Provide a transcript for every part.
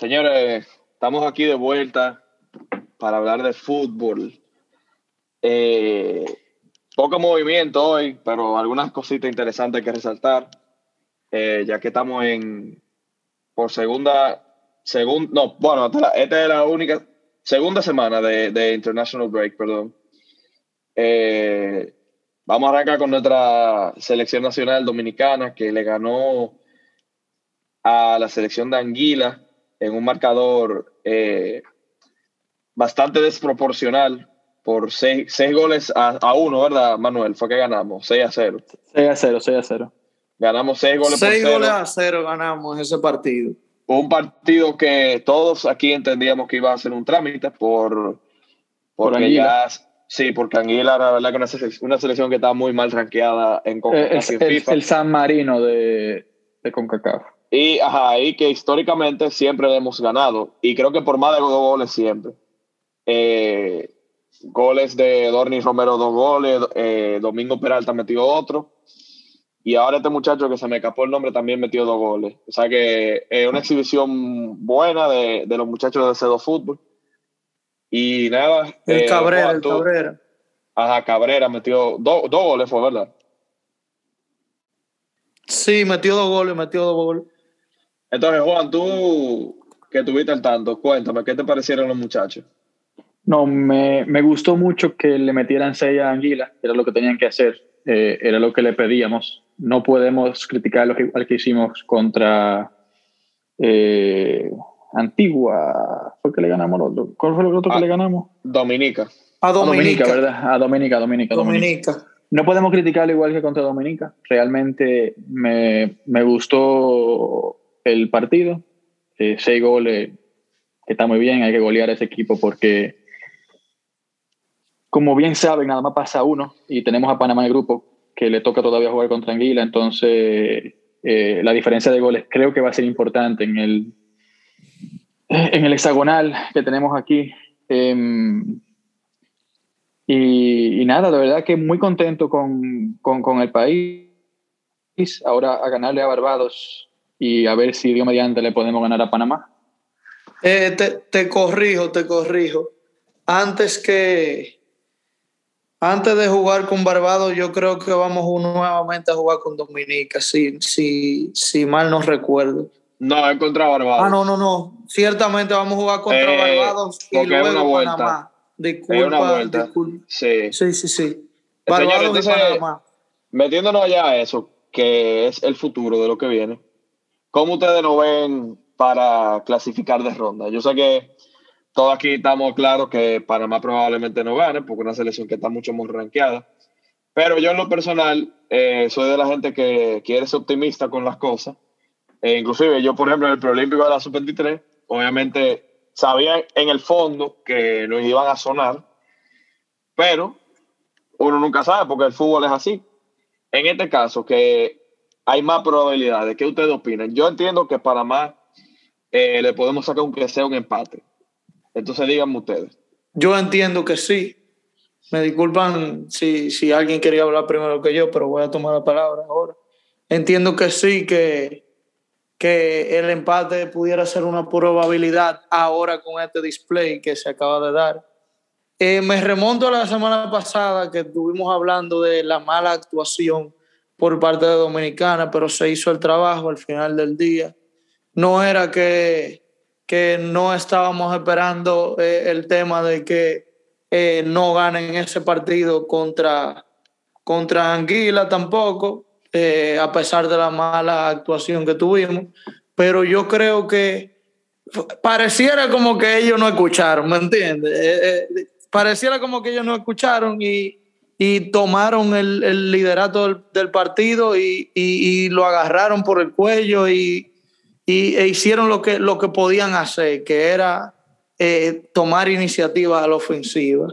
Señores, estamos aquí de vuelta para hablar de fútbol. Eh, poco movimiento hoy, pero algunas cositas interesantes que resaltar, eh, ya que estamos en por segunda, segunda, no, bueno, esta es la única segunda semana de, International Break, perdón. Eh, vamos a arrancar con nuestra selección nacional dominicana que le ganó a la selección de Anguila en un marcador eh, bastante desproporcional por seis, goles a, uno, ¿verdad, Manuel? Fue que ganamos, 6 a 0. 6 a 0, 6 a 0. Ganamos 6 goles 6 goles a 0 ganamos ese partido. Un partido que todos aquí entendíamos que iba a ser un trámite por, porque por ya, sí, porque Anguila la verdad que es una selección que está muy mal rankeada en, eh, el, FIFA. El, San Marino de, de CONCACAF. Y, ajá, y que históricamente siempre le hemos ganado. Y creo que por más de dos goles siempre. Eh, goles de Dorni Romero, dos goles. Eh, Domingo Peralta metió otro. Y ahora este muchacho que se me escapó el nombre también metió dos goles. O sea que es una exhibición buena de, los muchachos de C2 Fútbol. Y nada. El eh, Cabrera, el Cabrera. Ajá, Cabrera metió dos goles, fue verdad. Sí, metió dos goles, metió dos goles. Entonces, Juan, tú que tuviste al tanto, cuéntame, ¿qué te parecieron los muchachos? No, me, me gustó mucho que le metieran seis a Anguila, era lo que tenían que hacer, eh, era lo que le pedíamos. No podemos criticar lo que, que hicimos contra eh, Antigua. ¿Fue que le ganamos otro? ¿Cuál fue el otro que le ganamos? Dominica. A Dominica. ¿verdad? A Dominica, Dominica. Dominica. No podemos criticarlo igual que contra Dominica. Realmente me, me gustó el partido. Eh, seis goles, está muy bien, hay que golear a ese equipo porque, como bien saben, nada más pasa uno y tenemos a Panamá en el grupo que le toca todavía jugar contra Anguila, entonces eh, la diferencia de goles creo que va a ser importante en el, en el hexagonal que tenemos aquí. Em, y, nada, de verdad que muy contento con, con, con el país. Ahora a ganarle a Barbados y a ver si Dios mediante le podemos ganar a Panamá. Eh, te, corrijo, te corrijo. Antes que antes de jugar con Barbados, yo creo que vamos nuevamente a jugar con Dominica, si, si, si mal no recuerdo. No, es contra Barbados. Ah, no, no, no. Ciertamente vamos a jugar contra eh, Barbados y luego Panamá. Disculpa, disculpa. Sí. sí, sí, sí. Barbados y Panamá. Metiéndonos allá a eso, que es el futuro de lo que viene. ¿Cómo ustedes lo ven para clasificar de ronda? Yo sé que todos aquí estamos claros que Panamá probablemente no gane, porque es una selección que está mucho más rankeada. Pero yo en lo personal eh, soy de la gente que quiere ser optimista con las cosas. E inclusive yo, por ejemplo, en el preolímpico de la sub-23, obviamente sabía en el fondo que nos iban a sonar, pero uno nunca sabe porque el fútbol es así. En este caso, que hay más probabilidades. ¿Qué ustedes opinan? Yo entiendo que para más eh, le podemos sacar un que sea un empate. Entonces díganme ustedes. Yo entiendo que sí. Me disculpan si, si alguien quería hablar primero que yo, pero voy a tomar la palabra ahora. Entiendo que sí, que, que el empate pudiera ser una probabilidad ahora con este display que se acaba de dar. Eh, me remonto a la semana pasada que estuvimos hablando de la mala actuación por parte de Dominicana, pero se hizo el trabajo al final del día. No era que, que no estábamos esperando eh, el tema de que eh, no ganen ese partido contra, contra Anguila tampoco, eh, a pesar de la mala actuación que tuvimos, pero yo creo que pareciera como que ellos no escucharon, ¿me entiendes? pareciera como que ellos no escucharon y, y tomaron el, liderato del, partido y, lo agarraron por el cuello y, e hicieron lo que, lo que podían hacer, que era eh, tomar iniciativa a la ofensiva.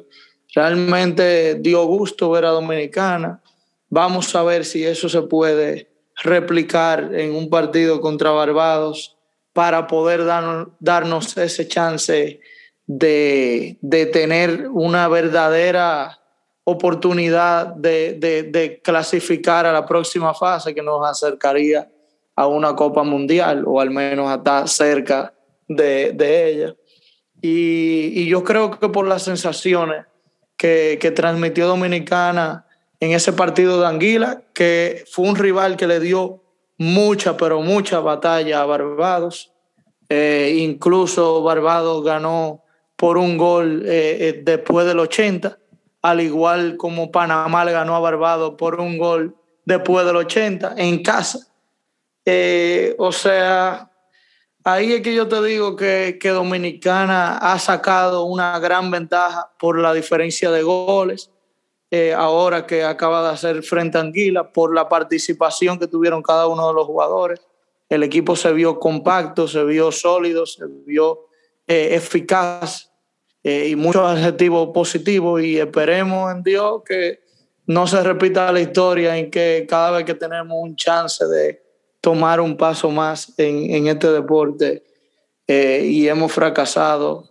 Realmente dio gusto ver a Dominicana. Vamos a ver si eso se puede replicar en un partido contra Barbados para poder darnos ese chance de, de tener una verdadera oportunidad de, clasificar a la próxima fase que nos acercaría a una Copa Mundial o al menos a estar cerca de, de ella. Y, y, yo creo que por las sensaciones que, que, transmitió Dominicana en ese partido de Anguila, que fue un rival que le dio mucha, pero mucha batalla a Barbados. Eh, incluso Barbados ganó por un gol eh, eh, después del 80, al igual como Panamá le ganó a Barbados por un gol después del 80 en casa. o sea, ahí es que yo te digo que, que, Dominicana ha sacado una gran ventaja por la diferencia de goles. ahora que acaba de hacer frente a Anguila, por la participación que tuvieron cada uno de los jugadores. El equipo se vio compacto, se vio sólido, se vio eh, eficaz eh, y muchos adjetivos positivos y esperemos en Dios que no se repita la historia en que cada vez que tenemos un chance de tomar un paso más en, en este deporte eh, y hemos fracasado,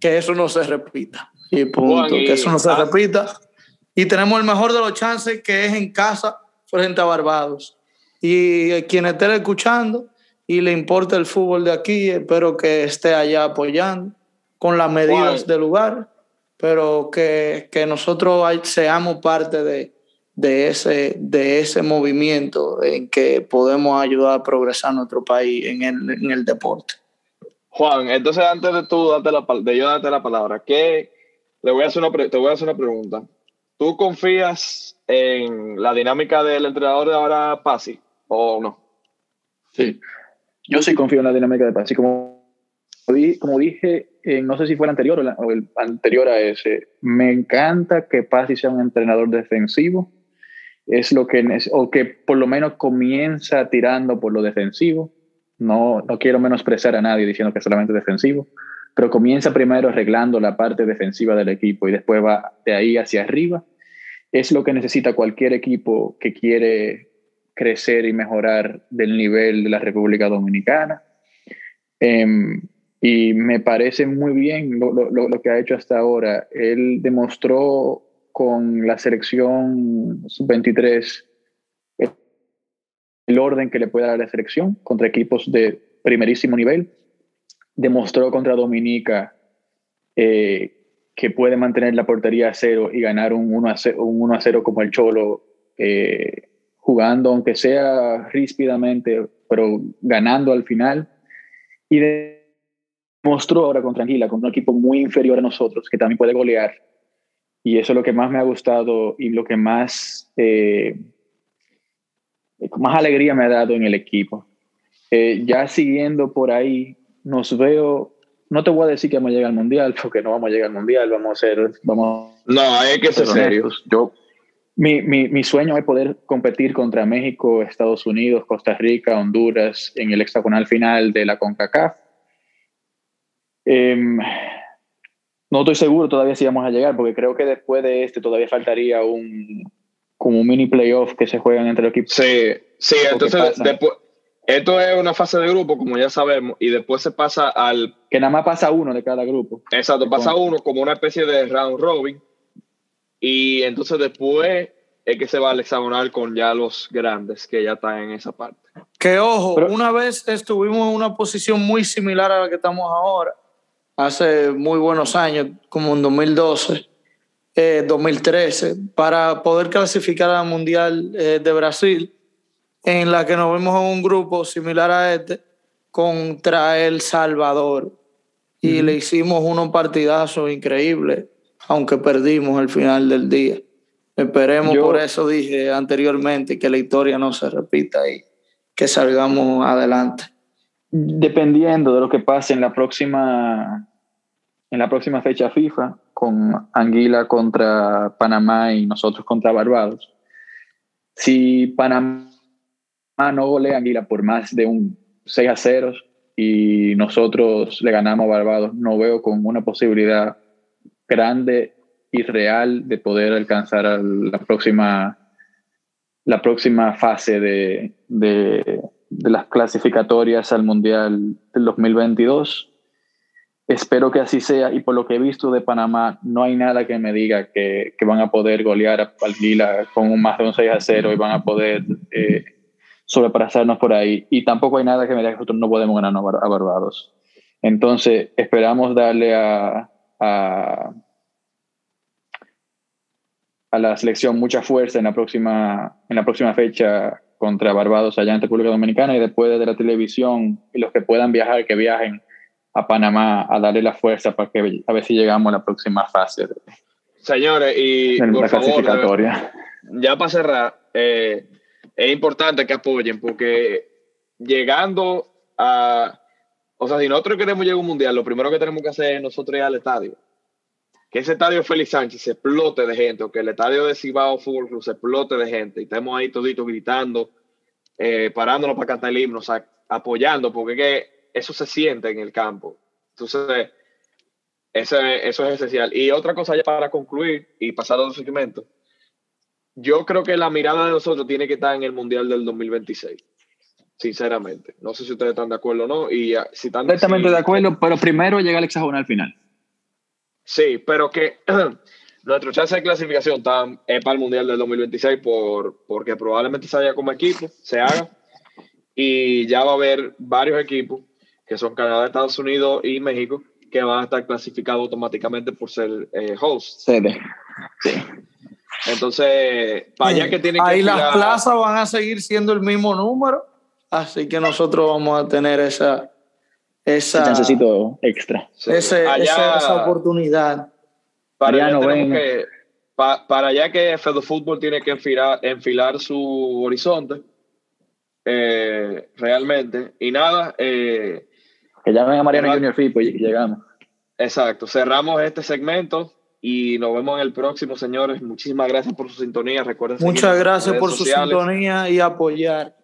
que eso no se repita. Y punto, que eso no se ah. repita. Y tenemos el mejor de los chances que es en casa frente a Barbados. Y quien esté escuchando y le importa el fútbol de aquí, espero que esté allá apoyando con las medidas del lugar, pero que, que nosotros seamos parte de, de, ese, de ese movimiento en que podemos ayudar a progresar nuestro país en el, en el deporte. Juan, entonces antes de tú darte la, de yo darte la palabra, ¿qué, le voy a hacer una, te voy a hacer una pregunta. ¿Tú confías en la dinámica del entrenador de ahora, Pasi, o no? Sí, yo sí confío en la dinámica de Pasi. Como, como dije, no sé si fue el anterior o, el anterior a ese, me encanta que Pasi sea un entrenador defensivo. Es lo que, o que por lo menos comienza tirando por lo defensivo. No, no quiero menospreciar a nadie diciendo que es solamente defensivo, pero comienza primero arreglando la parte defensiva del equipo y después va de ahí hacia arriba es lo que necesita cualquier equipo que quiere crecer y mejorar del nivel de la República Dominicana. Em, y me parece muy bien lo, lo, lo, que ha hecho hasta ahora. Él demostró con la selección sub-23 el orden que le puede dar la selección contra equipos de primerísimo nivel. Demostró contra Dominica eh, que puede mantener la portería a cero y ganar un 1 a 0, un 1 a 0 como el Cholo, eh, jugando aunque sea ríspidamente, pero ganando al final. Y demostró ahora contra Anguila, con un equipo muy inferior a nosotros, que también puede golear. Y eso es lo que más me ha gustado y lo que más, eh, más alegría me ha dado en el equipo. Eh, ya siguiendo por ahí, nos veo no te voy a decir que vamos a llegar al mundial, porque no vamos a llegar al mundial, vamos a ser, vamos. No, hay que ser serios. Yo, mi, mi, mi, sueño es poder competir contra México, Estados Unidos, Costa Rica, Honduras en el hexagonal final de la CONCACAF. Em, no estoy seguro todavía si vamos a llegar, porque creo que después de este todavía faltaría un como un mini playoff que se juegan entre los equipos. Sí, sí, entonces después esto es una fase de grupo, como ya sabemos, y después se pasa al... Que nada más pasa uno de cada grupo. Exacto, pasa uno como una especie de round robin, y entonces después es que se va al hexagonal con ya los grandes, que ya están en esa parte. Que ojo, una vez estuvimos en una posición muy similar a la que estamos ahora, hace muy buenos años, como en 2012, 2013, eh, para poder clasificar al Mundial eh, de Brasil en la que nos vemos en un grupo similar a este contra El Salvador. Y le hicimos unos partidazos increíbles, aunque perdimos al final del día. Esperemos, por eso dije anteriormente, que la historia no se repita y que salgamos adelante. Dependiendo de lo que pase en la próxima, en la próxima fecha FIFA, con Anguila contra Panamá y nosotros contra Barbados. Si Panamá no golea Anguila por más de un 6 a 0 y nosotros le ganamos a Barbados, no veo con una posibilidad grande y real de poder alcanzar la próxima, la próxima fase de, de, las clasificatorias al Mundial del 2022. Espero que así sea y por lo que he visto de Panamá, no hay nada que me diga que, que van a poder golear a Anguila con más de un 6 a 0 y van a poder eh, sobrepasarnos por ahí. Y tampoco hay nada que me diga que nosotros no podemos ganar a Barbados. Entonces, esperamos darle a, a, a, la selección mucha fuerza en la, próxima, en la próxima fecha contra Barbados allá en República Dominicana y después de la televisión y los que puedan viajar, que viajen a Panamá a darle la fuerza para que a ver si llegamos a la próxima fase. Señores, y por favor, ya para cerrar, eh, es importante que apoyen porque llegando a, o sea, si nosotros queremos llegar a un mundial, lo primero que tenemos que hacer es nosotros ir al estadio. Que ese estadio Félix Sánchez se explote de gente, o que el estadio de Cibao Fútbol Club se explote de gente, y estemos ahí toditos gritando, eh, parándonos para cantar el himno, o sea, apoyando, porque que eso se siente en el campo. Entonces, eso, eso es esencial. Y otra cosa ya para concluir y pasar a otro segmento, yo creo que la mirada de nosotros tiene que estar en el Mundial del 2026 sinceramente. No sé si ustedes están de acuerdo o no. Y si están, Completamente de acuerdo, pero primero llega el hexagonal final. Sí, pero que nuestro chance de clasificación está es para el Mundial del 2026 por, porque probablemente se haya como equipo, se haga. Y ya va a haber varios equipos, que son Canadá, Estados Unidos y México, que van a estar clasificados automáticamente por ser eh, host. Sede. Sí. Entonces, para allá que tienen que... Ahí las plazas van a seguir siendo el mismo número Así que nosotros vamos a tener esa. Esa, extra. esa, oportunidad. Para allá, que, para allá que Fedo Fútbol tiene que enfilar, enfilar su horizonte. Eh, realmente. Y nada. Eh, que llamen a Mariano Junior Fipo y llegamos. Exacto. Cerramos este segmento y nos vemos en el próximo, señores. Muchísimas gracias por su sintonía. Recuerden Muchas gracias por su sintonía y apoyar